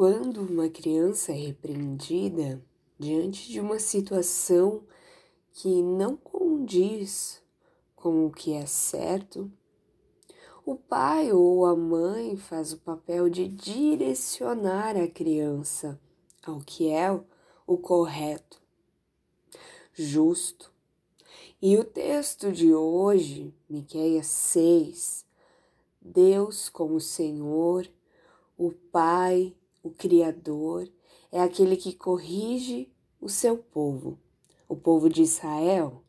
Quando uma criança é repreendida diante de uma situação que não condiz com o que é certo, o pai ou a mãe faz o papel de direcionar a criança ao que é o correto, justo. E o texto de hoje, Miqueias 6, Deus como Senhor, o Pai, o Criador, é aquele que corrige o seu povo, o povo de Israel,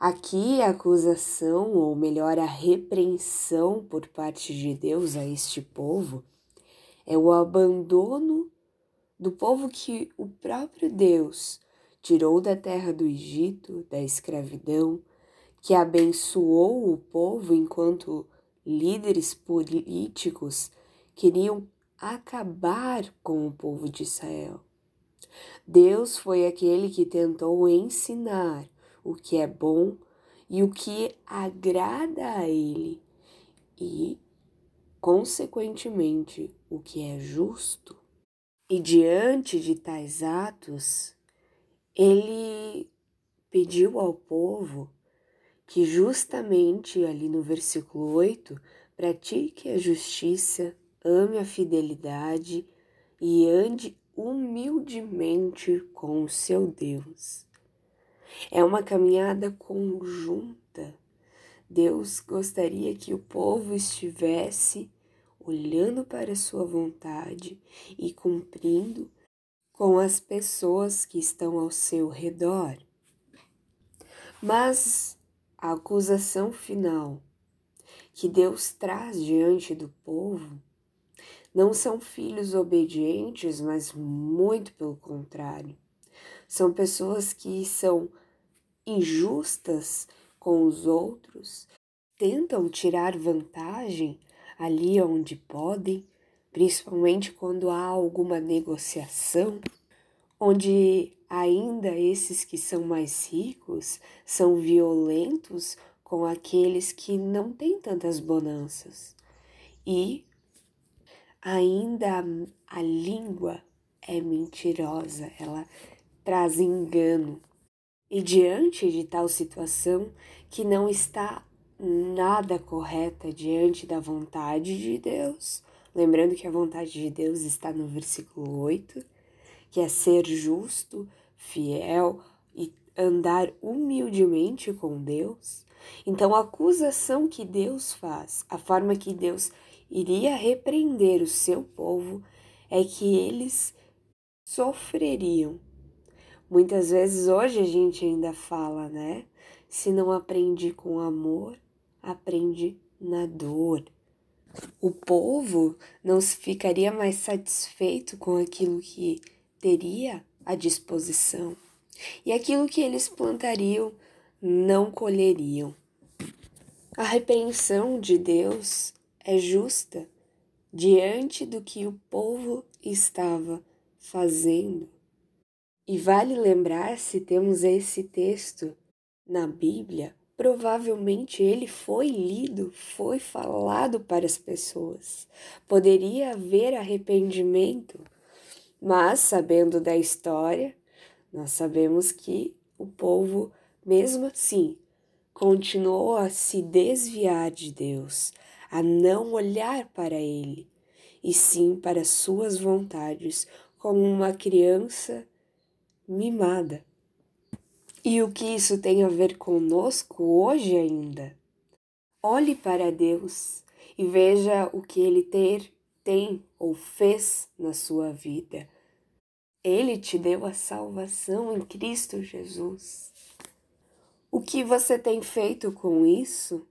Aqui a acusação, ou melhor, a repreensão por parte de Deus a este povo, é o abandono do povo que o próprio Deus tirou da terra do Egito, da escravidão, que abençoou o povo enquanto líderes políticos queriam acabar com o povo de Israel. Deus foi aquele que tentou ensinar o que é bom e o que agrada a Ele, e, consequentemente, o que é justo. E diante de tais atos, ele pediu ao povo que, justamente ali no versículo 8, pratique a justiça, ame a fidelidade e ande humildemente com o seu Deus. É uma caminhada conjunta. Deus gostaria que o povo estivesse olhando para a sua vontade e cumprindo com as pessoas que estão ao seu redor. Mas a acusação final que Deus traz diante do povo não são filhos obedientes, mas muito pelo contrário. São pessoas que são injustas com os outros, tentam tirar vantagem ali onde podem, principalmente quando há alguma negociação, onde ainda esses que são mais ricos são violentos com aqueles que não têm tantas bonanças. E ainda a língua é mentirosa, ela traz engano. E diante de tal situação que não está nada correta diante da vontade de Deus, lembrando que a vontade de Deus está no versículo 8, que é ser justo, fiel e andar humildemente com Deus. Então, a acusação que Deus faz, a forma que Deus iria repreender o seu povo, é que eles sofreriam Muitas vezes hoje a gente ainda fala, né? Se não aprende com amor, aprende na dor. O povo não ficaria mais satisfeito com aquilo que teria à disposição, e aquilo que eles plantariam não colheriam. A repreensão de Deus é justa diante do que o povo estava fazendo. E vale lembrar se temos esse texto na Bíblia, provavelmente ele foi lido, foi falado para as pessoas. Poderia haver arrependimento, mas sabendo da história, nós sabemos que o povo, mesmo assim, continuou a se desviar de Deus, a não olhar para Ele, e sim para suas vontades, como uma criança mimada. E o que isso tem a ver conosco hoje ainda? Olhe para Deus e veja o que Ele ter, tem ou fez na sua vida. Ele te deu a salvação em Cristo Jesus. O que você tem feito com isso?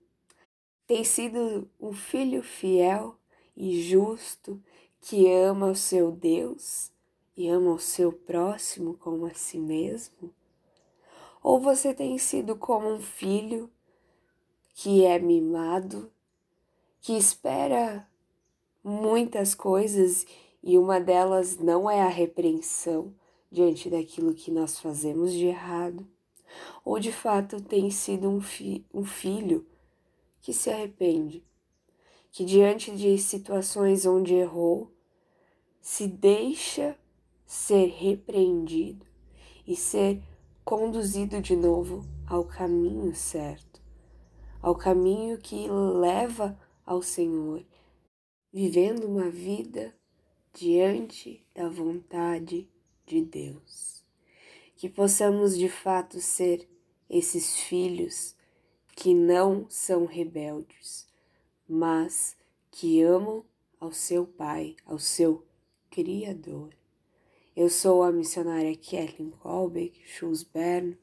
Tem sido um filho fiel e justo que ama o seu Deus e ama o seu próximo como a si mesmo? Ou você tem sido como um filho que é mimado, que espera muitas coisas e uma delas não é a repreensão diante daquilo que nós fazemos de errado? Ou de fato tem sido um, fi um filho que se arrepende, que diante de situações onde errou, se deixa ser repreendido e ser conduzido de novo ao caminho certo, ao caminho que leva ao Senhor, vivendo uma vida diante da vontade de Deus. Que possamos de fato ser esses filhos que não são rebeldes, mas que amam ao seu Pai, ao seu Criador. Eu sou a missionária Kathleen Colbeck Schulzberno,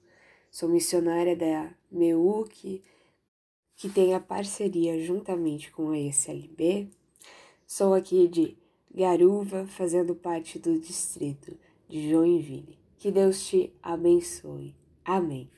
sou missionária da MEUC, que tem a parceria juntamente com a ESLB. Sou aqui de Garuva, fazendo parte do distrito de Joinville. Que Deus te abençoe. Amém.